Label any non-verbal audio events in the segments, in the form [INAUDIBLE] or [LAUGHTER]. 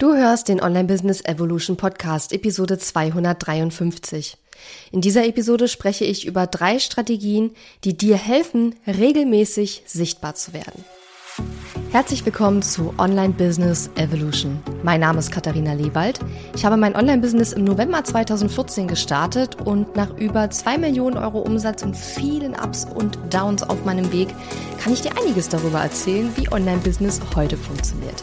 Du hörst den Online Business Evolution Podcast, Episode 253. In dieser Episode spreche ich über drei Strategien, die dir helfen, regelmäßig sichtbar zu werden. Herzlich willkommen zu Online Business Evolution. Mein Name ist Katharina Lewald. Ich habe mein Online-Business im November 2014 gestartet und nach über zwei Millionen Euro Umsatz und vielen Ups und Downs auf meinem Weg kann ich dir einiges darüber erzählen, wie Online-Business heute funktioniert.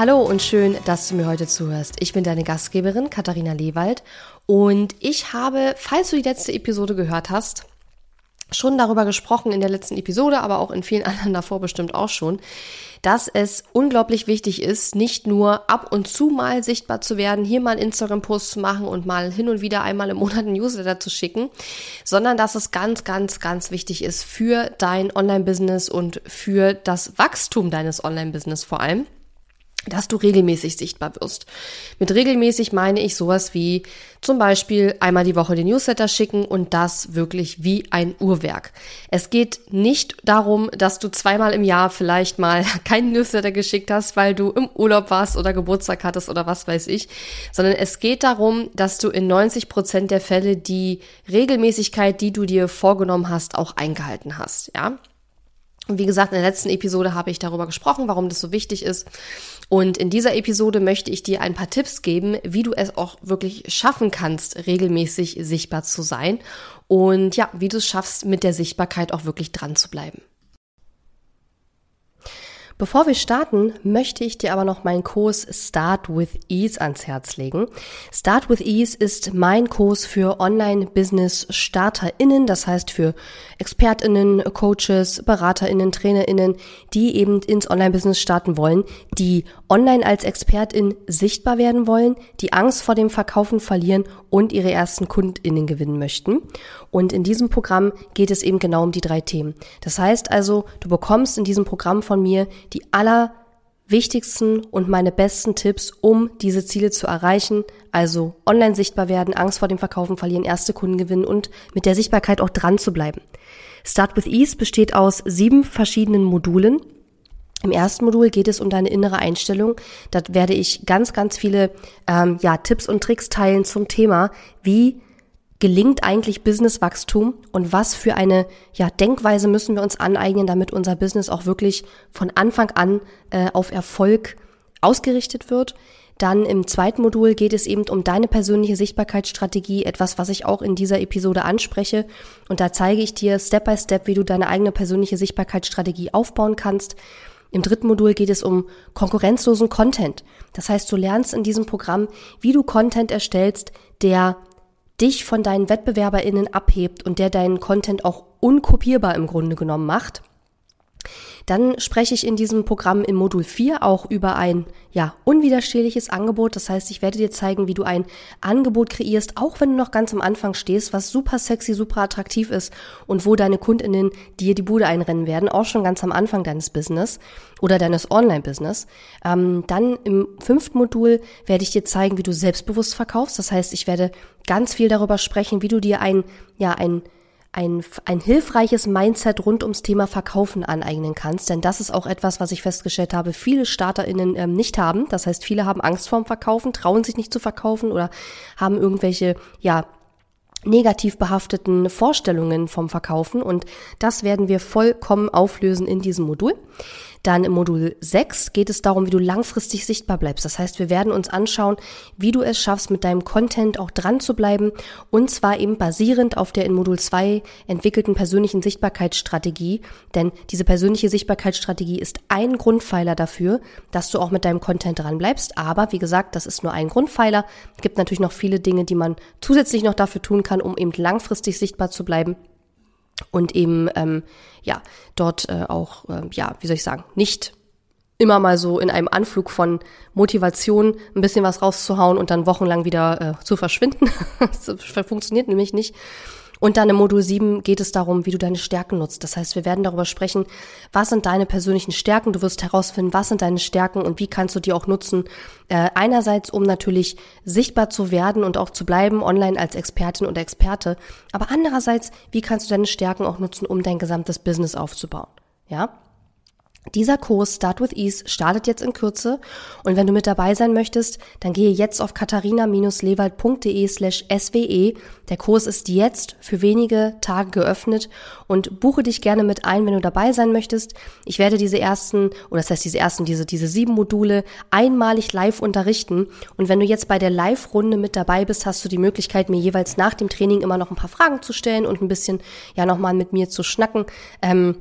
Hallo und schön, dass du mir heute zuhörst. Ich bin deine Gastgeberin Katharina Lewald und ich habe, falls du die letzte Episode gehört hast, schon darüber gesprochen in der letzten Episode, aber auch in vielen [LAUGHS] anderen davor bestimmt auch schon, dass es unglaublich wichtig ist, nicht nur ab und zu mal sichtbar zu werden, hier mal Instagram-Post zu machen und mal hin und wieder einmal im Monat einen Newsletter zu schicken, sondern dass es ganz, ganz, ganz wichtig ist für dein Online-Business und für das Wachstum deines Online-Business vor allem dass du regelmäßig sichtbar wirst. Mit regelmäßig meine ich sowas wie zum Beispiel einmal die Woche den Newsletter schicken und das wirklich wie ein Uhrwerk. Es geht nicht darum, dass du zweimal im Jahr vielleicht mal [LAUGHS] keinen Newsletter geschickt hast, weil du im Urlaub warst oder Geburtstag hattest oder was weiß ich, sondern es geht darum, dass du in 90 Prozent der Fälle die Regelmäßigkeit, die du dir vorgenommen hast, auch eingehalten hast, ja. Wie gesagt, in der letzten Episode habe ich darüber gesprochen, warum das so wichtig ist. Und in dieser Episode möchte ich dir ein paar Tipps geben, wie du es auch wirklich schaffen kannst, regelmäßig sichtbar zu sein. Und ja, wie du es schaffst, mit der Sichtbarkeit auch wirklich dran zu bleiben. Bevor wir starten, möchte ich dir aber noch meinen Kurs Start with Ease ans Herz legen. Start with Ease ist mein Kurs für Online-Business-StarterInnen, das heißt für ExpertInnen, Coaches, BeraterInnen, TrainerInnen, die eben ins Online-Business starten wollen, die online als Expertin sichtbar werden wollen, die Angst vor dem Verkaufen verlieren und ihre ersten KundInnen gewinnen möchten. Und in diesem Programm geht es eben genau um die drei Themen. Das heißt also, du bekommst in diesem Programm von mir die allerwichtigsten und meine besten Tipps, um diese Ziele zu erreichen. Also online sichtbar werden, Angst vor dem Verkaufen verlieren, erste Kunden gewinnen und mit der Sichtbarkeit auch dran zu bleiben. Start with Ease besteht aus sieben verschiedenen Modulen. Im ersten Modul geht es um deine innere Einstellung. Da werde ich ganz, ganz viele ähm, ja, Tipps und Tricks teilen zum Thema, wie gelingt eigentlich Businesswachstum und was für eine ja, Denkweise müssen wir uns aneignen, damit unser Business auch wirklich von Anfang an äh, auf Erfolg ausgerichtet wird. Dann im zweiten Modul geht es eben um deine persönliche Sichtbarkeitsstrategie, etwas, was ich auch in dieser Episode anspreche. Und da zeige ich dir Step by Step, wie du deine eigene persönliche Sichtbarkeitsstrategie aufbauen kannst. Im dritten Modul geht es um konkurrenzlosen Content. Das heißt, du lernst in diesem Programm, wie du Content erstellst, der dich von deinen WettbewerberInnen abhebt und der deinen Content auch unkopierbar im Grunde genommen macht. Dann spreche ich in diesem Programm im Modul 4 auch über ein ja, unwiderstehliches Angebot. Das heißt, ich werde dir zeigen, wie du ein Angebot kreierst, auch wenn du noch ganz am Anfang stehst, was super sexy, super attraktiv ist und wo deine Kundinnen dir die Bude einrennen werden, auch schon ganz am Anfang deines Business oder deines Online-Business. Ähm, dann im fünften Modul werde ich dir zeigen, wie du selbstbewusst verkaufst. Das heißt, ich werde ganz viel darüber sprechen, wie du dir ein, ja, ein ein, ein hilfreiches Mindset rund ums Thema Verkaufen aneignen kannst. Denn das ist auch etwas, was ich festgestellt habe, viele StarterInnen ähm, nicht haben. Das heißt, viele haben Angst vorm Verkaufen, trauen sich nicht zu verkaufen oder haben irgendwelche, ja, negativ behafteten Vorstellungen vom Verkaufen und das werden wir vollkommen auflösen in diesem Modul. Dann im Modul 6 geht es darum, wie du langfristig sichtbar bleibst. Das heißt, wir werden uns anschauen, wie du es schaffst, mit deinem Content auch dran zu bleiben und zwar eben basierend auf der in Modul 2 entwickelten persönlichen Sichtbarkeitsstrategie. Denn diese persönliche Sichtbarkeitsstrategie ist ein Grundpfeiler dafür, dass du auch mit deinem Content dran bleibst. Aber wie gesagt, das ist nur ein Grundpfeiler. Es gibt natürlich noch viele Dinge, die man zusätzlich noch dafür tun kann, um eben langfristig sichtbar zu bleiben und eben ähm, ja dort äh, auch äh, ja wie soll ich sagen nicht immer mal so in einem Anflug von Motivation ein bisschen was rauszuhauen und dann wochenlang wieder äh, zu verschwinden. [LAUGHS] das funktioniert nämlich nicht. Und dann im Modul 7 geht es darum, wie du deine Stärken nutzt. Das heißt, wir werden darüber sprechen, was sind deine persönlichen Stärken. Du wirst herausfinden, was sind deine Stärken und wie kannst du die auch nutzen. Äh, einerseits, um natürlich sichtbar zu werden und auch zu bleiben online als Expertin oder Experte. Aber andererseits, wie kannst du deine Stärken auch nutzen, um dein gesamtes Business aufzubauen. Ja? Dieser Kurs Start with Ease startet jetzt in Kürze und wenn du mit dabei sein möchtest, dann gehe jetzt auf katharina-lewald.de slash swe. Der Kurs ist jetzt für wenige Tage geöffnet und buche dich gerne mit ein, wenn du dabei sein möchtest. Ich werde diese ersten, oder das heißt diese ersten, diese, diese sieben Module einmalig live unterrichten und wenn du jetzt bei der Live-Runde mit dabei bist, hast du die Möglichkeit, mir jeweils nach dem Training immer noch ein paar Fragen zu stellen und ein bisschen, ja, nochmal mit mir zu schnacken. Ähm,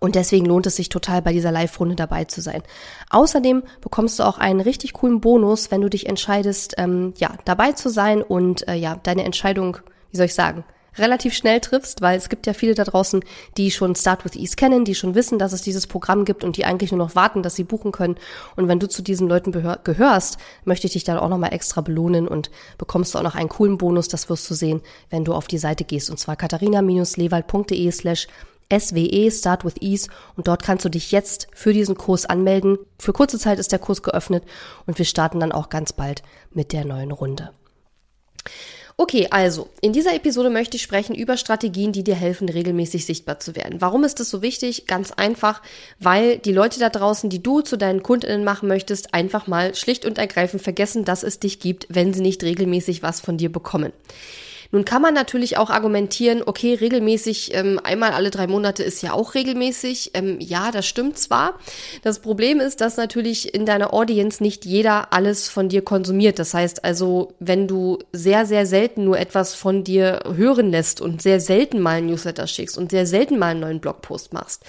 und deswegen lohnt es sich total, bei dieser Live-Runde dabei zu sein. Außerdem bekommst du auch einen richtig coolen Bonus, wenn du dich entscheidest, ähm, ja, dabei zu sein und äh, ja, deine Entscheidung, wie soll ich sagen, relativ schnell triffst, weil es gibt ja viele da draußen, die schon Start with Ease kennen, die schon wissen, dass es dieses Programm gibt und die eigentlich nur noch warten, dass sie buchen können. Und wenn du zu diesen Leuten gehörst, möchte ich dich dann auch nochmal extra belohnen und bekommst du auch noch einen coolen Bonus, das wirst du sehen, wenn du auf die Seite gehst. Und zwar katharina-lewald.de slash SWE, Start with Ease. Und dort kannst du dich jetzt für diesen Kurs anmelden. Für kurze Zeit ist der Kurs geöffnet und wir starten dann auch ganz bald mit der neuen Runde. Okay, also in dieser Episode möchte ich sprechen über Strategien, die dir helfen, regelmäßig sichtbar zu werden. Warum ist das so wichtig? Ganz einfach, weil die Leute da draußen, die du zu deinen Kundinnen machen möchtest, einfach mal schlicht und ergreifend vergessen, dass es dich gibt, wenn sie nicht regelmäßig was von dir bekommen. Nun kann man natürlich auch argumentieren, okay, regelmäßig, ähm, einmal alle drei Monate ist ja auch regelmäßig. Ähm, ja, das stimmt zwar. Das Problem ist, dass natürlich in deiner Audience nicht jeder alles von dir konsumiert. Das heißt also, wenn du sehr, sehr selten nur etwas von dir hören lässt und sehr selten mal ein Newsletter schickst und sehr selten mal einen neuen Blogpost machst,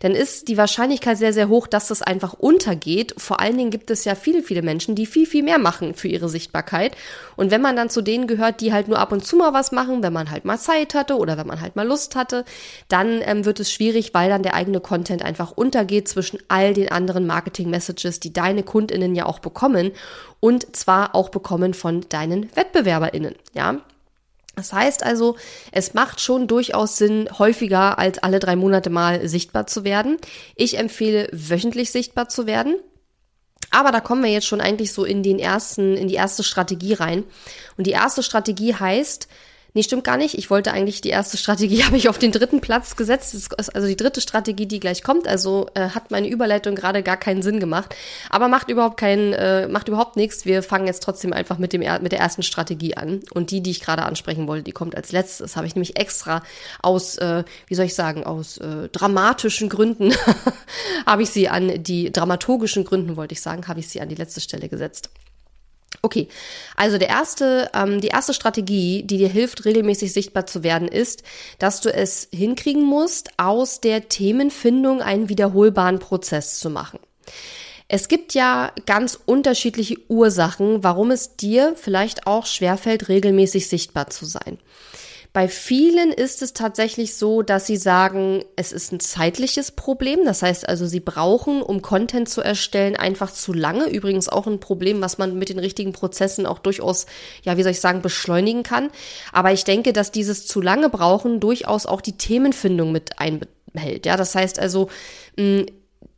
dann ist die Wahrscheinlichkeit sehr, sehr hoch, dass das einfach untergeht. Vor allen Dingen gibt es ja viele, viele Menschen, die viel, viel mehr machen für ihre Sichtbarkeit. Und wenn man dann zu denen gehört, die halt nur ab und zu mal mal was machen, wenn man halt mal Zeit hatte oder wenn man halt mal Lust hatte, dann ähm, wird es schwierig, weil dann der eigene Content einfach untergeht zwischen all den anderen Marketing-Messages, die deine KundInnen ja auch bekommen und zwar auch bekommen von deinen WettbewerberInnen, ja. Das heißt also, es macht schon durchaus Sinn, häufiger als alle drei Monate mal sichtbar zu werden. Ich empfehle, wöchentlich sichtbar zu werden. Aber da kommen wir jetzt schon eigentlich so in den ersten, in die erste Strategie rein. Und die erste Strategie heißt, Nee, stimmt gar nicht. Ich wollte eigentlich die erste Strategie, [LAUGHS] habe ich auf den dritten Platz gesetzt. Das ist also die dritte Strategie, die gleich kommt. Also äh, hat meine Überleitung gerade gar keinen Sinn gemacht. Aber macht überhaupt keinen, äh, macht überhaupt nichts. Wir fangen jetzt trotzdem einfach mit, dem, mit der ersten Strategie an. Und die, die ich gerade ansprechen wollte, die kommt als letztes. Habe ich nämlich extra aus, äh, wie soll ich sagen, aus äh, dramatischen Gründen [LAUGHS] habe ich sie an die dramaturgischen Gründen, wollte ich sagen, habe ich sie an die letzte Stelle gesetzt. Okay, also der erste, ähm, die erste Strategie, die dir hilft, regelmäßig sichtbar zu werden, ist, dass du es hinkriegen musst, aus der Themenfindung einen wiederholbaren Prozess zu machen. Es gibt ja ganz unterschiedliche Ursachen, warum es dir vielleicht auch schwerfällt, regelmäßig sichtbar zu sein. Bei vielen ist es tatsächlich so, dass sie sagen, es ist ein zeitliches Problem. Das heißt also, sie brauchen, um Content zu erstellen, einfach zu lange. Übrigens auch ein Problem, was man mit den richtigen Prozessen auch durchaus, ja, wie soll ich sagen, beschleunigen kann. Aber ich denke, dass dieses zu lange brauchen durchaus auch die Themenfindung mit einbehält. Ja, das heißt also, mh,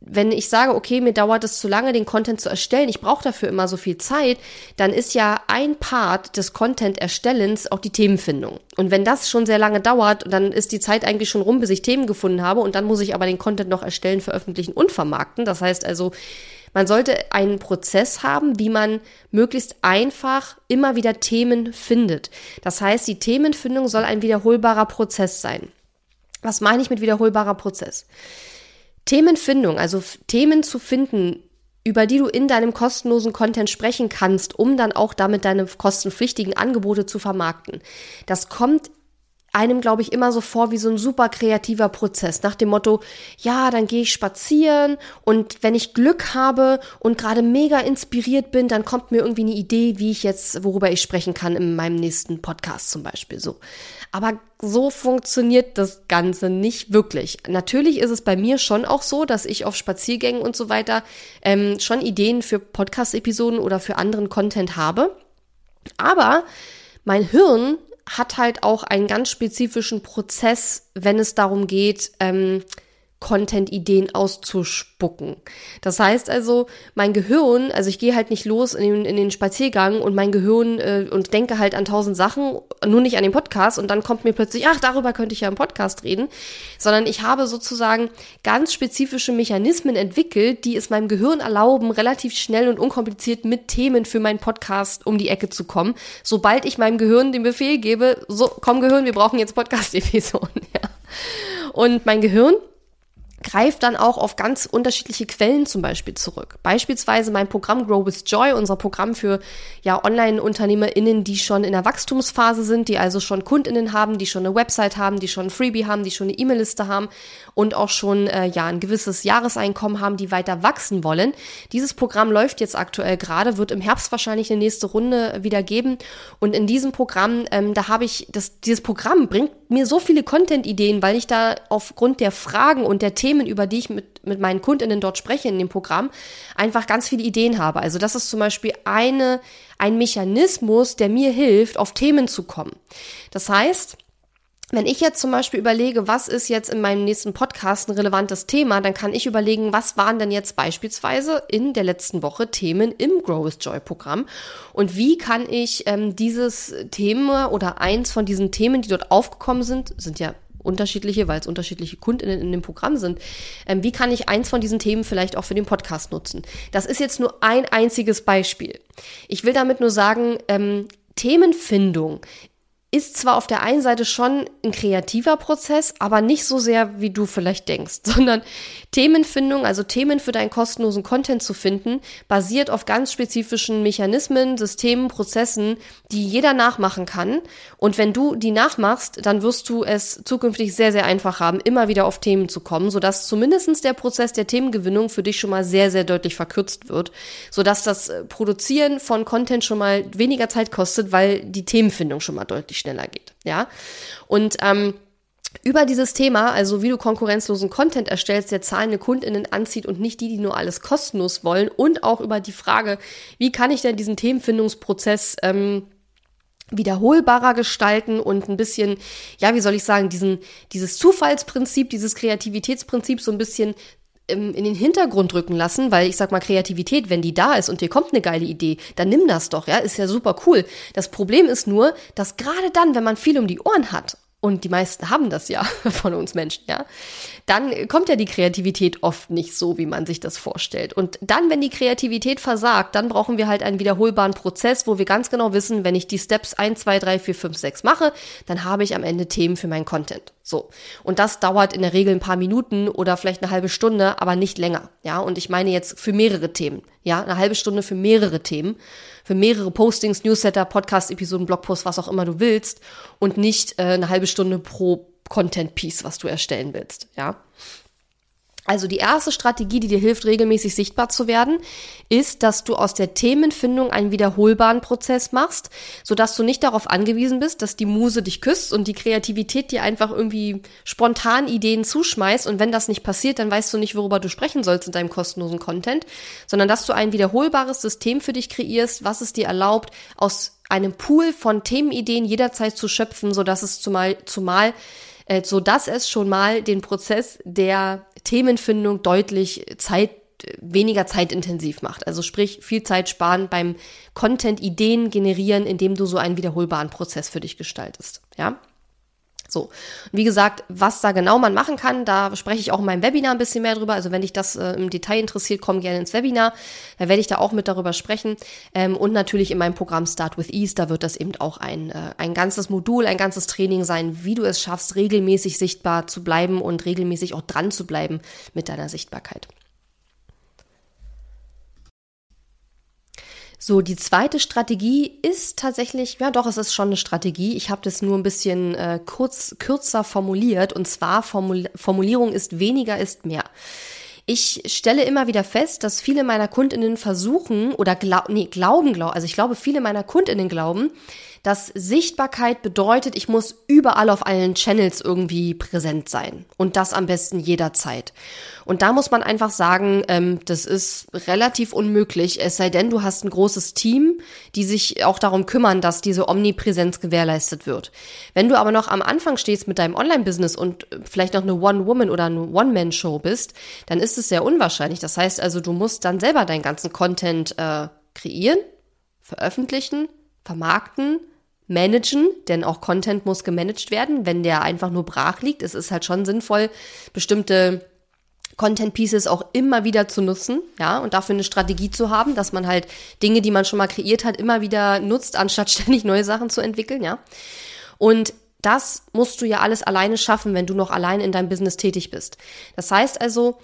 wenn ich sage, okay, mir dauert es zu lange, den Content zu erstellen, ich brauche dafür immer so viel Zeit, dann ist ja ein Part des Content-Erstellens auch die Themenfindung. Und wenn das schon sehr lange dauert, dann ist die Zeit eigentlich schon rum, bis ich Themen gefunden habe und dann muss ich aber den Content noch erstellen, veröffentlichen und vermarkten. Das heißt also, man sollte einen Prozess haben, wie man möglichst einfach immer wieder Themen findet. Das heißt, die Themenfindung soll ein wiederholbarer Prozess sein. Was meine ich mit wiederholbarer Prozess? Themenfindung, also Themen zu finden, über die du in deinem kostenlosen Content sprechen kannst, um dann auch damit deine kostenpflichtigen Angebote zu vermarkten. Das kommt einem, glaube ich, immer so vor wie so ein super kreativer Prozess. Nach dem Motto, ja, dann gehe ich spazieren und wenn ich Glück habe und gerade mega inspiriert bin, dann kommt mir irgendwie eine Idee, wie ich jetzt, worüber ich sprechen kann in meinem nächsten Podcast zum Beispiel so. Aber so funktioniert das Ganze nicht wirklich. Natürlich ist es bei mir schon auch so, dass ich auf Spaziergängen und so weiter ähm, schon Ideen für Podcast-Episoden oder für anderen Content habe. Aber mein Hirn hat halt auch einen ganz spezifischen Prozess, wenn es darum geht, ähm, Content-Ideen auszuspucken. Das heißt also, mein Gehirn, also ich gehe halt nicht los in den, in den Spaziergang und mein Gehirn äh, und denke halt an tausend Sachen, nur nicht an den Podcast und dann kommt mir plötzlich, ach, darüber könnte ich ja im Podcast reden, sondern ich habe sozusagen ganz spezifische Mechanismen entwickelt, die es meinem Gehirn erlauben, relativ schnell und unkompliziert mit Themen für meinen Podcast um die Ecke zu kommen, sobald ich meinem Gehirn den Befehl gebe, so, komm Gehirn, wir brauchen jetzt Podcast-Episoden, [LAUGHS] ja. Und mein Gehirn greift dann auch auf ganz unterschiedliche Quellen zum Beispiel zurück. Beispielsweise mein Programm Grow with Joy, unser Programm für ja Online-UnternehmerInnen, die schon in der Wachstumsphase sind, die also schon KundInnen haben, die schon eine Website haben, die schon ein Freebie haben, die schon eine E-Mail-Liste haben und auch schon äh, ja ein gewisses Jahreseinkommen haben, die weiter wachsen wollen. Dieses Programm läuft jetzt aktuell gerade, wird im Herbst wahrscheinlich eine nächste Runde wieder geben. Und in diesem Programm, ähm, da habe ich, das, dieses Programm bringt mir so viele Content-Ideen, weil ich da aufgrund der Fragen und der Themen, über die ich mit, mit meinen KundInnen dort spreche in dem Programm, einfach ganz viele Ideen habe. Also das ist zum Beispiel eine, ein Mechanismus, der mir hilft, auf Themen zu kommen. Das heißt, wenn ich jetzt zum Beispiel überlege, was ist jetzt in meinem nächsten Podcast ein relevantes Thema, dann kann ich überlegen, was waren denn jetzt beispielsweise in der letzten Woche Themen im Grow with Joy Programm und wie kann ich ähm, dieses Thema oder eins von diesen Themen, die dort aufgekommen sind, sind ja unterschiedliche, weil es unterschiedliche Kundinnen in dem Programm sind. Ähm, wie kann ich eins von diesen Themen vielleicht auch für den Podcast nutzen? Das ist jetzt nur ein einziges Beispiel. Ich will damit nur sagen, ähm, Themenfindung ist zwar auf der einen Seite schon ein kreativer Prozess, aber nicht so sehr, wie du vielleicht denkst, [LAUGHS] sondern Themenfindung, also Themen für deinen kostenlosen Content zu finden, basiert auf ganz spezifischen Mechanismen, Systemen, Prozessen, die jeder nachmachen kann. Und wenn du die nachmachst, dann wirst du es zukünftig sehr, sehr einfach haben, immer wieder auf Themen zu kommen, sodass zumindestens der Prozess der Themengewinnung für dich schon mal sehr, sehr deutlich verkürzt wird, sodass das Produzieren von Content schon mal weniger Zeit kostet, weil die Themenfindung schon mal deutlich schneller geht. Ja. Und ähm, über dieses Thema, also wie du konkurrenzlosen Content erstellst, der zahlende KundInnen anzieht und nicht die, die nur alles kostenlos wollen und auch über die Frage, wie kann ich denn diesen Themenfindungsprozess ähm, wiederholbarer gestalten und ein bisschen, ja, wie soll ich sagen, diesen, dieses Zufallsprinzip, dieses Kreativitätsprinzip so ein bisschen in den Hintergrund rücken lassen, weil ich sag mal Kreativität, wenn die da ist und dir kommt eine geile Idee, dann nimm das doch, ja, ist ja super cool. Das Problem ist nur, dass gerade dann, wenn man viel um die Ohren hat und die meisten haben das ja [LAUGHS] von uns Menschen, ja, dann kommt ja die Kreativität oft nicht so, wie man sich das vorstellt. Und dann, wenn die Kreativität versagt, dann brauchen wir halt einen wiederholbaren Prozess, wo wir ganz genau wissen, wenn ich die Steps 1, 2, 3, 4, 5, 6 mache, dann habe ich am Ende Themen für meinen Content. So. Und das dauert in der Regel ein paar Minuten oder vielleicht eine halbe Stunde, aber nicht länger. Ja, und ich meine jetzt für mehrere Themen. Ja, eine halbe Stunde für mehrere Themen für mehrere Postings, Newsletter, Podcast-Episoden, Blogposts, was auch immer du willst und nicht äh, eine halbe Stunde pro Content-Piece, was du erstellen willst, ja. Also die erste Strategie, die dir hilft, regelmäßig sichtbar zu werden, ist, dass du aus der Themenfindung einen wiederholbaren Prozess machst, sodass du nicht darauf angewiesen bist, dass die Muse dich küsst und die Kreativität dir einfach irgendwie spontan Ideen zuschmeißt. Und wenn das nicht passiert, dann weißt du nicht, worüber du sprechen sollst in deinem kostenlosen Content, sondern dass du ein wiederholbares System für dich kreierst, was es dir erlaubt, aus einem Pool von Themenideen jederzeit zu schöpfen, sodass es zumal, zumal äh, so dass es schon mal den Prozess der Themenfindung deutlich Zeit weniger zeitintensiv macht. Also sprich, viel Zeit sparen beim Content-Ideen generieren, indem du so einen wiederholbaren Prozess für dich gestaltest. Ja? So, wie gesagt, was da genau man machen kann, da spreche ich auch in meinem Webinar ein bisschen mehr drüber. Also wenn dich das äh, im Detail interessiert, komm gerne ins Webinar. Da werde ich da auch mit darüber sprechen. Ähm, und natürlich in meinem Programm Start with Ease, da wird das eben auch ein, äh, ein ganzes Modul, ein ganzes Training sein, wie du es schaffst, regelmäßig sichtbar zu bleiben und regelmäßig auch dran zu bleiben mit deiner Sichtbarkeit. So, die zweite Strategie ist tatsächlich, ja doch, es ist schon eine Strategie. Ich habe das nur ein bisschen äh, kurz, kürzer formuliert. Und zwar Formul Formulierung ist weniger ist mehr. Ich stelle immer wieder fest, dass viele meiner Kundinnen versuchen oder glaub, nee, glauben, glaub, also ich glaube, viele meiner Kundinnen glauben, dass Sichtbarkeit bedeutet, ich muss überall auf allen Channels irgendwie präsent sein und das am besten jederzeit. Und da muss man einfach sagen, ähm, das ist relativ unmöglich, es sei denn, du hast ein großes Team, die sich auch darum kümmern, dass diese Omnipräsenz gewährleistet wird. Wenn du aber noch am Anfang stehst mit deinem Online-Business und vielleicht noch eine One-Woman oder eine One-Man-Show bist, dann ist es sehr unwahrscheinlich. Das heißt also, du musst dann selber deinen ganzen Content äh, kreieren, veröffentlichen, vermarkten, managen, denn auch Content muss gemanagt werden, wenn der einfach nur brach liegt. Es ist halt schon sinnvoll, bestimmte Content Pieces auch immer wieder zu nutzen, ja, und dafür eine Strategie zu haben, dass man halt Dinge, die man schon mal kreiert hat, immer wieder nutzt, anstatt [LAUGHS] ständig neue Sachen zu entwickeln, ja. Und das musst du ja alles alleine schaffen, wenn du noch allein in deinem Business tätig bist. Das heißt also,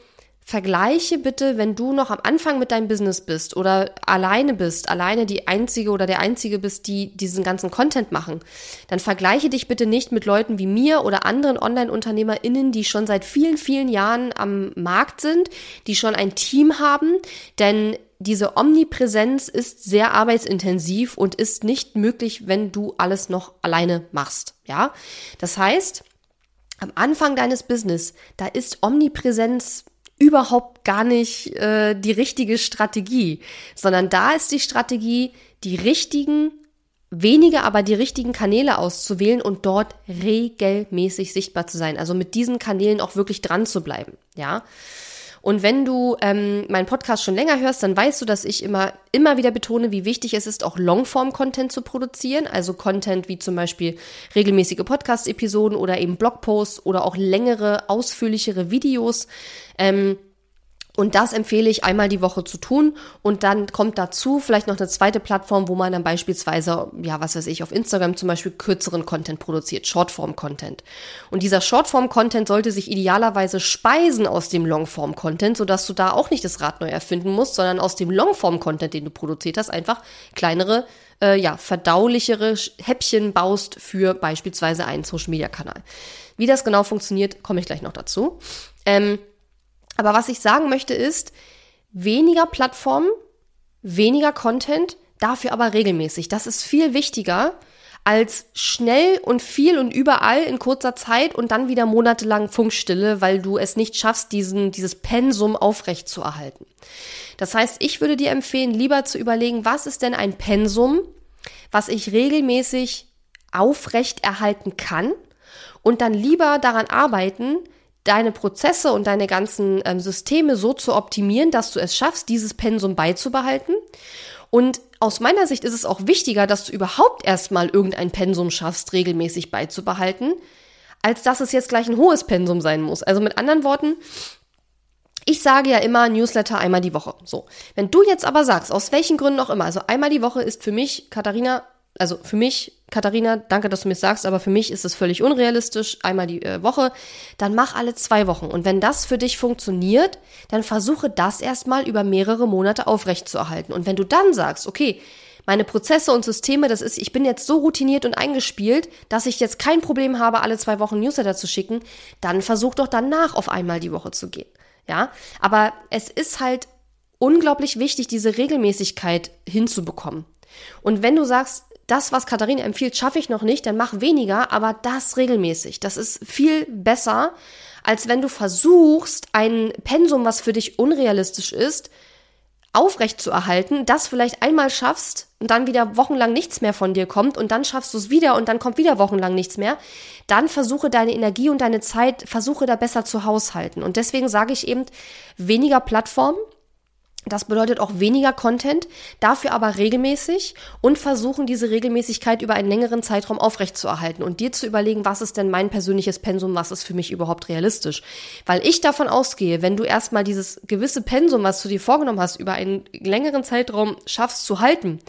Vergleiche bitte, wenn du noch am Anfang mit deinem Business bist oder alleine bist, alleine die einzige oder der einzige bist, die diesen ganzen Content machen, dann vergleiche dich bitte nicht mit Leuten wie mir oder anderen Online-UnternehmerInnen, die schon seit vielen, vielen Jahren am Markt sind, die schon ein Team haben, denn diese Omnipräsenz ist sehr arbeitsintensiv und ist nicht möglich, wenn du alles noch alleine machst, ja? Das heißt, am Anfang deines Business, da ist Omnipräsenz überhaupt gar nicht äh, die richtige Strategie, sondern da ist die Strategie, die richtigen, wenige, aber die richtigen Kanäle auszuwählen und dort regelmäßig sichtbar zu sein. Also mit diesen Kanälen auch wirklich dran zu bleiben, ja. Und wenn du ähm, meinen Podcast schon länger hörst, dann weißt du, dass ich immer, immer wieder betone, wie wichtig es ist, auch Longform-Content zu produzieren. Also Content wie zum Beispiel regelmäßige Podcast-Episoden oder eben Blogposts oder auch längere, ausführlichere Videos. Ähm, und das empfehle ich einmal die Woche zu tun. Und dann kommt dazu vielleicht noch eine zweite Plattform, wo man dann beispielsweise, ja, was weiß ich, auf Instagram zum Beispiel kürzeren Content produziert, Shortform-Content. Und dieser Shortform-Content sollte sich idealerweise speisen aus dem Longform-Content, sodass du da auch nicht das Rad neu erfinden musst, sondern aus dem Longform-Content, den du produziert hast, einfach kleinere, äh, ja, verdaulichere Häppchen baust für beispielsweise einen Social-Media-Kanal. Wie das genau funktioniert, komme ich gleich noch dazu. Ähm, aber was ich sagen möchte ist, weniger Plattformen, weniger Content, dafür aber regelmäßig. Das ist viel wichtiger als schnell und viel und überall in kurzer Zeit und dann wieder monatelang Funkstille, weil du es nicht schaffst, diesen, dieses Pensum aufrecht zu erhalten. Das heißt, ich würde dir empfehlen, lieber zu überlegen, was ist denn ein Pensum, was ich regelmäßig aufrecht erhalten kann und dann lieber daran arbeiten, deine Prozesse und deine ganzen ähm, Systeme so zu optimieren, dass du es schaffst, dieses Pensum beizubehalten. Und aus meiner Sicht ist es auch wichtiger, dass du überhaupt erstmal irgendein Pensum schaffst, regelmäßig beizubehalten, als dass es jetzt gleich ein hohes Pensum sein muss. Also mit anderen Worten, ich sage ja immer Newsletter einmal die Woche. So. Wenn du jetzt aber sagst, aus welchen Gründen auch immer, also einmal die Woche ist für mich, Katharina, also für mich, Katharina, danke, dass du mir sagst, aber für mich ist es völlig unrealistisch, einmal die äh, Woche, dann mach alle zwei Wochen. Und wenn das für dich funktioniert, dann versuche das erstmal über mehrere Monate aufrechtzuerhalten. Und wenn du dann sagst, okay, meine Prozesse und Systeme, das ist, ich bin jetzt so routiniert und eingespielt, dass ich jetzt kein Problem habe, alle zwei Wochen Newsletter zu schicken, dann versuch doch danach auf einmal die Woche zu gehen. Ja, aber es ist halt unglaublich wichtig, diese Regelmäßigkeit hinzubekommen. Und wenn du sagst, das, was Katharina empfiehlt, schaffe ich noch nicht, dann mach weniger, aber das regelmäßig. Das ist viel besser, als wenn du versuchst, ein Pensum, was für dich unrealistisch ist, aufrecht zu erhalten, das vielleicht einmal schaffst und dann wieder wochenlang nichts mehr von dir kommt und dann schaffst du es wieder und dann kommt wieder wochenlang nichts mehr, dann versuche deine Energie und deine Zeit, versuche da besser zu haushalten. Und deswegen sage ich eben, weniger Plattformen, das bedeutet auch weniger Content, dafür aber regelmäßig und versuchen, diese Regelmäßigkeit über einen längeren Zeitraum aufrechtzuerhalten und dir zu überlegen, was ist denn mein persönliches Pensum, was ist für mich überhaupt realistisch. Weil ich davon ausgehe, wenn du erstmal dieses gewisse Pensum, was du dir vorgenommen hast, über einen längeren Zeitraum schaffst zu halten,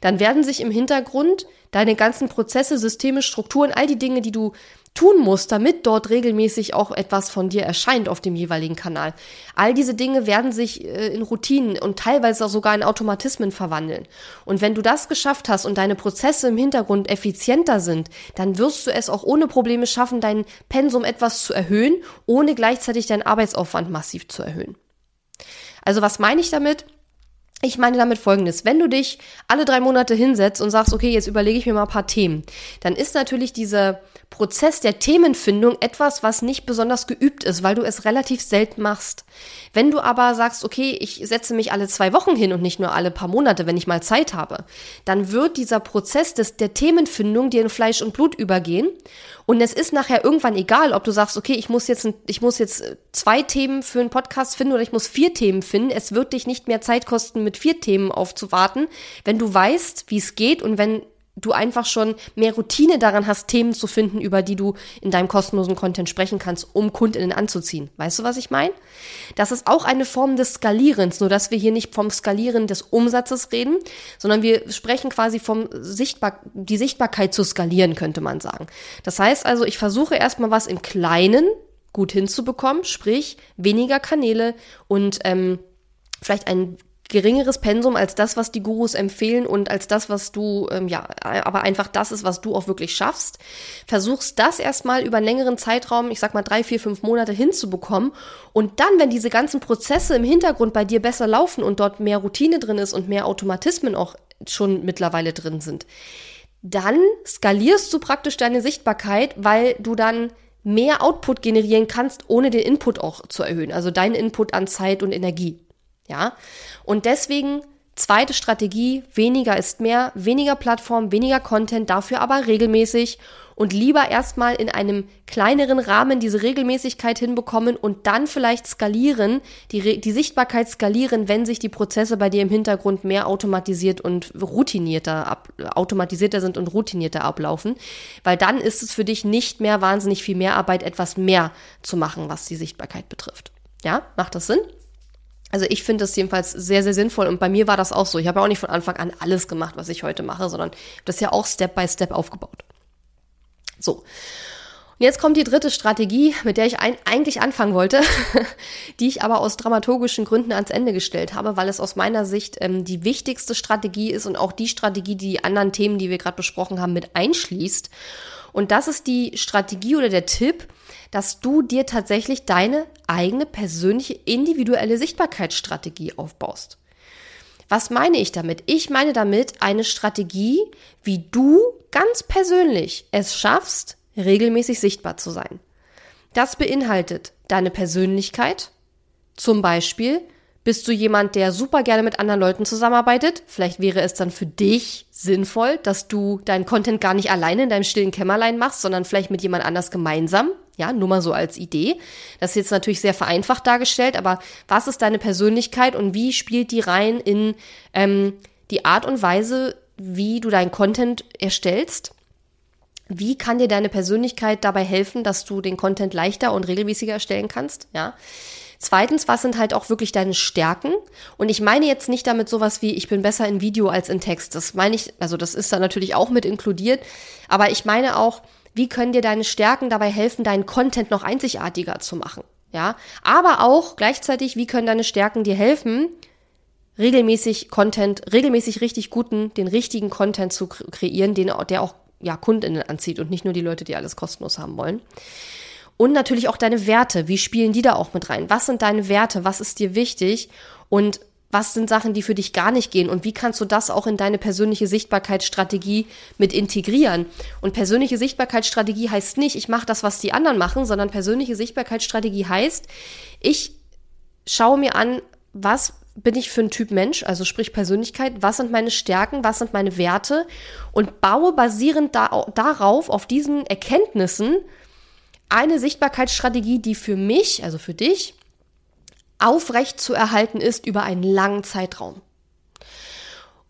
dann werden sich im Hintergrund deine ganzen Prozesse, Systeme, Strukturen, all die Dinge, die du tun musst, damit dort regelmäßig auch etwas von dir erscheint auf dem jeweiligen Kanal. All diese Dinge werden sich äh, in Routinen und teilweise auch sogar in Automatismen verwandeln. Und wenn du das geschafft hast und deine Prozesse im Hintergrund effizienter sind, dann wirst du es auch ohne Probleme schaffen, dein Pensum etwas zu erhöhen, ohne gleichzeitig deinen Arbeitsaufwand massiv zu erhöhen. Also was meine ich damit? Ich meine damit folgendes, wenn du dich alle drei Monate hinsetzt und sagst, okay, jetzt überlege ich mir mal ein paar Themen, dann ist natürlich dieser Prozess der Themenfindung etwas, was nicht besonders geübt ist, weil du es relativ selten machst. Wenn du aber sagst, okay, ich setze mich alle zwei Wochen hin und nicht nur alle paar Monate, wenn ich mal Zeit habe, dann wird dieser Prozess des, der Themenfindung dir in Fleisch und Blut übergehen und es ist nachher irgendwann egal, ob du sagst, okay, ich muss jetzt, ich muss jetzt zwei Themen für einen Podcast finden oder ich muss vier Themen finden. Es wird dich nicht mehr Zeit kosten, mit vier Themen aufzuwarten, wenn du weißt, wie es geht und wenn du einfach schon mehr Routine daran hast, Themen zu finden, über die du in deinem kostenlosen Content sprechen kannst, um Kundinnen anzuziehen. Weißt du, was ich meine? Das ist auch eine Form des Skalierens, nur dass wir hier nicht vom Skalieren des Umsatzes reden, sondern wir sprechen quasi vom Sichtbar die Sichtbarkeit zu skalieren, könnte man sagen. Das heißt also, ich versuche erstmal was im Kleinen gut hinzubekommen, sprich weniger Kanäle und ähm, vielleicht ein geringeres Pensum als das, was die Gurus empfehlen und als das, was du, ähm, ja, aber einfach das ist, was du auch wirklich schaffst. Versuchst das erstmal über einen längeren Zeitraum, ich sag mal drei, vier, fünf Monate hinzubekommen. Und dann, wenn diese ganzen Prozesse im Hintergrund bei dir besser laufen und dort mehr Routine drin ist und mehr Automatismen auch schon mittlerweile drin sind, dann skalierst du praktisch deine Sichtbarkeit, weil du dann mehr Output generieren kannst, ohne den Input auch zu erhöhen. Also deinen Input an Zeit und Energie. Ja. Und deswegen zweite Strategie, weniger ist mehr, weniger Plattform, weniger Content, dafür aber regelmäßig und lieber erstmal in einem kleineren Rahmen diese Regelmäßigkeit hinbekommen und dann vielleicht skalieren, die, die Sichtbarkeit skalieren, wenn sich die Prozesse bei dir im Hintergrund mehr automatisiert und routinierter ab, automatisierter sind und routinierter ablaufen, weil dann ist es für dich nicht mehr wahnsinnig viel mehr Arbeit, etwas mehr zu machen, was die Sichtbarkeit betrifft. Ja, macht das Sinn? Also ich finde das jedenfalls sehr, sehr sinnvoll und bei mir war das auch so. Ich habe ja auch nicht von Anfang an alles gemacht, was ich heute mache, sondern das ja auch Step by Step aufgebaut. So. Und jetzt kommt die dritte Strategie, mit der ich ein, eigentlich anfangen wollte, [LAUGHS] die ich aber aus dramaturgischen Gründen ans Ende gestellt habe, weil es aus meiner Sicht ähm, die wichtigste Strategie ist und auch die Strategie, die die anderen Themen, die wir gerade besprochen haben, mit einschließt. Und das ist die Strategie oder der Tipp, dass du dir tatsächlich deine eigene persönliche individuelle Sichtbarkeitsstrategie aufbaust. Was meine ich damit? Ich meine damit eine Strategie, wie du ganz persönlich es schaffst, regelmäßig sichtbar zu sein. Das beinhaltet deine Persönlichkeit, zum Beispiel bist du jemand, der super gerne mit anderen Leuten zusammenarbeitet? Vielleicht wäre es dann für dich sinnvoll, dass du deinen Content gar nicht alleine in deinem stillen Kämmerlein machst, sondern vielleicht mit jemand anders gemeinsam. Ja, nur mal so als Idee. Das ist jetzt natürlich sehr vereinfacht dargestellt, aber was ist deine Persönlichkeit und wie spielt die rein in ähm, die Art und Weise, wie du deinen Content erstellst? Wie kann dir deine Persönlichkeit dabei helfen, dass du den Content leichter und regelmäßiger erstellen kannst? Ja. Zweitens, was sind halt auch wirklich deine Stärken? Und ich meine jetzt nicht damit sowas wie, ich bin besser in Video als in Text. Das meine ich, also das ist da natürlich auch mit inkludiert. Aber ich meine auch, wie können dir deine Stärken dabei helfen, deinen Content noch einzigartiger zu machen? Ja. Aber auch gleichzeitig, wie können deine Stärken dir helfen, regelmäßig Content, regelmäßig richtig guten, den richtigen Content zu kreieren, den, der auch ja, Kundinnen anzieht und nicht nur die Leute, die alles kostenlos haben wollen. Und natürlich auch deine Werte. Wie spielen die da auch mit rein? Was sind deine Werte? Was ist dir wichtig? Und was sind Sachen, die für dich gar nicht gehen? Und wie kannst du das auch in deine persönliche Sichtbarkeitsstrategie mit integrieren? Und persönliche Sichtbarkeitsstrategie heißt nicht, ich mache das, was die anderen machen, sondern persönliche Sichtbarkeitsstrategie heißt, ich schaue mir an, was bin ich für ein Typ Mensch, also sprich Persönlichkeit, was sind meine Stärken, was sind meine Werte und baue basierend da, darauf, auf diesen Erkenntnissen, eine Sichtbarkeitsstrategie, die für mich, also für dich, aufrecht zu erhalten ist über einen langen Zeitraum.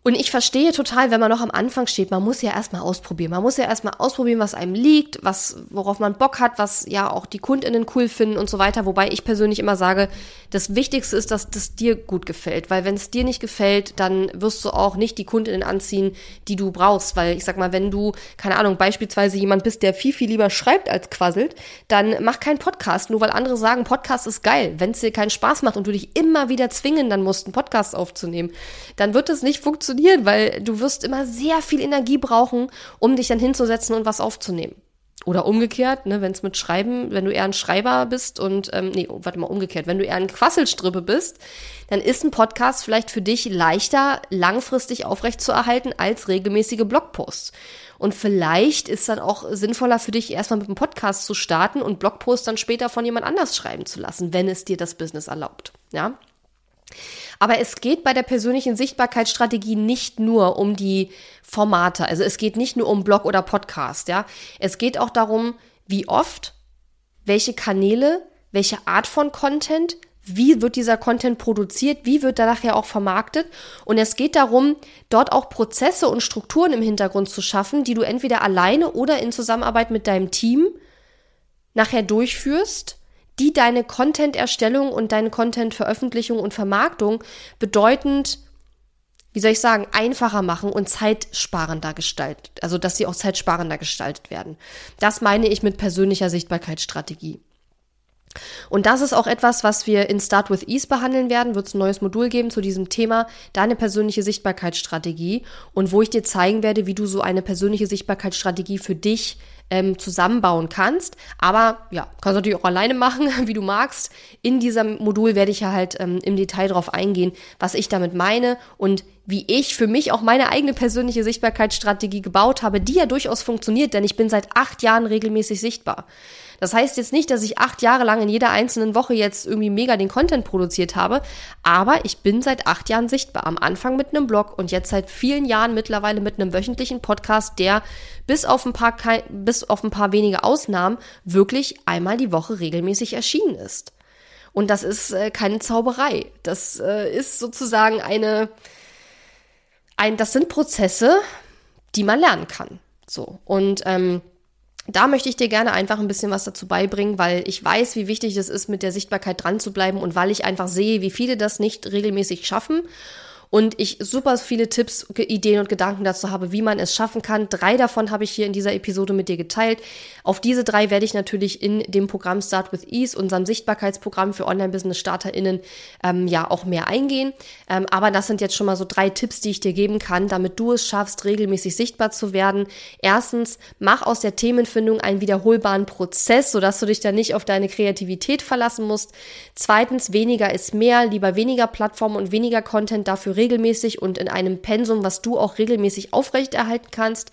Und ich verstehe total, wenn man noch am Anfang steht, man muss ja erstmal ausprobieren. Man muss ja erstmal ausprobieren, was einem liegt, was, worauf man Bock hat, was ja auch die KundInnen cool finden und so weiter. Wobei ich persönlich immer sage, das Wichtigste ist, dass das dir gut gefällt. Weil wenn es dir nicht gefällt, dann wirst du auch nicht die KundInnen anziehen, die du brauchst. Weil ich sag mal, wenn du, keine Ahnung, beispielsweise jemand bist, der viel, viel lieber schreibt als quasselt, dann mach keinen Podcast, nur weil andere sagen, Podcast ist geil. Wenn es dir keinen Spaß macht und du dich immer wieder zwingen dann musst, einen Podcast aufzunehmen, dann wird es nicht funktionieren funktionieren, weil du wirst immer sehr viel Energie brauchen, um dich dann hinzusetzen und was aufzunehmen. Oder umgekehrt, ne, wenn es mit Schreiben, wenn du eher ein Schreiber bist und, ähm, nee, warte mal, umgekehrt, wenn du eher ein Quasselstrippe bist, dann ist ein Podcast vielleicht für dich leichter, langfristig aufrechtzuerhalten als regelmäßige Blogposts. Und vielleicht ist dann auch sinnvoller für dich, erstmal mit einem Podcast zu starten und Blogposts dann später von jemand anders schreiben zu lassen, wenn es dir das Business erlaubt. Ja. Aber es geht bei der persönlichen Sichtbarkeitsstrategie nicht nur um die Formate. Also es geht nicht nur um Blog oder Podcast, ja. Es geht auch darum, wie oft, welche Kanäle, welche Art von Content, wie wird dieser Content produziert, wie wird er nachher auch vermarktet. Und es geht darum, dort auch Prozesse und Strukturen im Hintergrund zu schaffen, die du entweder alleine oder in Zusammenarbeit mit deinem Team nachher durchführst die deine Content-Erstellung und deine Content-Veröffentlichung und Vermarktung bedeutend, wie soll ich sagen, einfacher machen und zeitsparender gestaltet, also dass sie auch zeitsparender gestaltet werden. Das meine ich mit persönlicher Sichtbarkeitsstrategie. Und das ist auch etwas, was wir in Start with Ease behandeln werden. Wird es ein neues Modul geben zu diesem Thema, deine persönliche Sichtbarkeitsstrategie und wo ich dir zeigen werde, wie du so eine persönliche Sichtbarkeitsstrategie für dich ähm, zusammenbauen kannst. Aber ja, kannst du natürlich auch alleine machen, [LAUGHS] wie du magst. In diesem Modul werde ich ja halt ähm, im Detail darauf eingehen, was ich damit meine und wie ich für mich auch meine eigene persönliche Sichtbarkeitsstrategie gebaut habe, die ja durchaus funktioniert, denn ich bin seit acht Jahren regelmäßig sichtbar. Das heißt jetzt nicht, dass ich acht Jahre lang in jeder einzelnen Woche jetzt irgendwie mega den Content produziert habe, aber ich bin seit acht Jahren sichtbar. Am Anfang mit einem Blog und jetzt seit vielen Jahren mittlerweile mit einem wöchentlichen Podcast, der bis auf ein paar, bis auf ein paar wenige Ausnahmen wirklich einmal die Woche regelmäßig erschienen ist. Und das ist äh, keine Zauberei. Das äh, ist sozusagen eine, ein, das sind Prozesse, die man lernen kann. So. Und ähm, da möchte ich dir gerne einfach ein bisschen was dazu beibringen, weil ich weiß, wie wichtig es ist, mit der Sichtbarkeit dran zu bleiben und weil ich einfach sehe, wie viele das nicht regelmäßig schaffen und ich super viele Tipps, Ideen und Gedanken dazu habe, wie man es schaffen kann. Drei davon habe ich hier in dieser Episode mit dir geteilt. Auf diese drei werde ich natürlich in dem Programm Start with Ease, unserem Sichtbarkeitsprogramm für Online-Business-StarterInnen, ähm, ja auch mehr eingehen. Ähm, aber das sind jetzt schon mal so drei Tipps, die ich dir geben kann, damit du es schaffst, regelmäßig sichtbar zu werden. Erstens, mach aus der Themenfindung einen wiederholbaren Prozess, sodass du dich dann nicht auf deine Kreativität verlassen musst. Zweitens, weniger ist mehr, lieber weniger Plattformen und weniger Content dafür regelmäßig und in einem Pensum, was du auch regelmäßig aufrechterhalten kannst.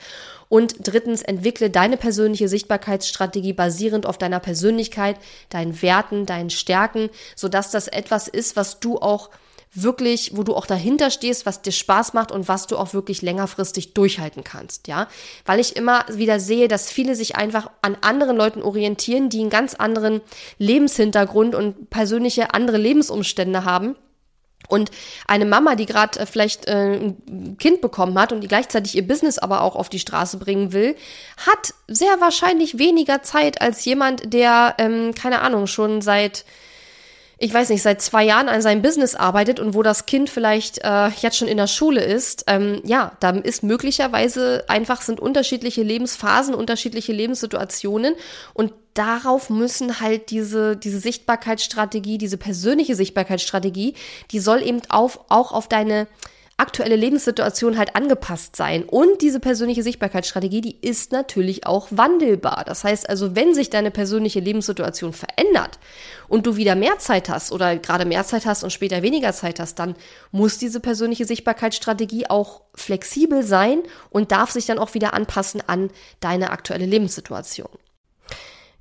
Und drittens, entwickle deine persönliche Sichtbarkeitsstrategie basierend auf deiner Persönlichkeit, deinen Werten, deinen Stärken, sodass das etwas ist, was du auch wirklich, wo du auch dahinter stehst, was dir Spaß macht und was du auch wirklich längerfristig durchhalten kannst, ja? Weil ich immer wieder sehe, dass viele sich einfach an anderen Leuten orientieren, die einen ganz anderen Lebenshintergrund und persönliche andere Lebensumstände haben und eine Mama, die gerade äh, vielleicht äh, ein Kind bekommen hat und die gleichzeitig ihr Business aber auch auf die Straße bringen will, hat sehr wahrscheinlich weniger Zeit als jemand, der, ähm, keine Ahnung, schon seit ich weiß nicht, seit zwei Jahren an seinem Business arbeitet und wo das Kind vielleicht äh, jetzt schon in der Schule ist, ähm, ja, da ist möglicherweise einfach sind unterschiedliche Lebensphasen, unterschiedliche Lebenssituationen und darauf müssen halt diese, diese Sichtbarkeitsstrategie, diese persönliche Sichtbarkeitsstrategie, die soll eben auf, auch auf deine aktuelle Lebenssituation halt angepasst sein. Und diese persönliche Sichtbarkeitsstrategie, die ist natürlich auch wandelbar. Das heißt also, wenn sich deine persönliche Lebenssituation verändert und du wieder mehr Zeit hast oder gerade mehr Zeit hast und später weniger Zeit hast, dann muss diese persönliche Sichtbarkeitsstrategie auch flexibel sein und darf sich dann auch wieder anpassen an deine aktuelle Lebenssituation.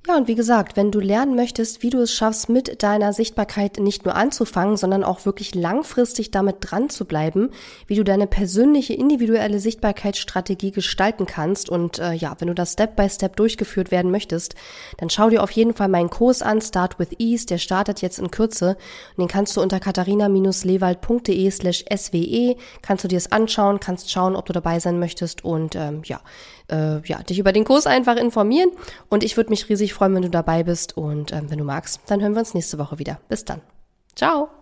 Ja, und wie gesagt, wenn du lernen möchtest, wie du es schaffst, mit deiner Sichtbarkeit nicht nur anzufangen, sondern auch wirklich langfristig damit dran zu bleiben, wie du deine persönliche, individuelle Sichtbarkeitsstrategie gestalten kannst und äh, ja, wenn du das Step by Step durchgeführt werden möchtest, dann schau dir auf jeden Fall meinen Kurs an, Start with Ease, der startet jetzt in Kürze. Und den kannst du unter katharina-lewald.de slash swe, kannst du dir es anschauen, kannst schauen, ob du dabei sein möchtest und ähm, ja, äh, ja, dich über den Kurs einfach informieren. Und ich würde mich riesig freuen, wenn du dabei bist. Und äh, wenn du magst, dann hören wir uns nächste Woche wieder. Bis dann. Ciao.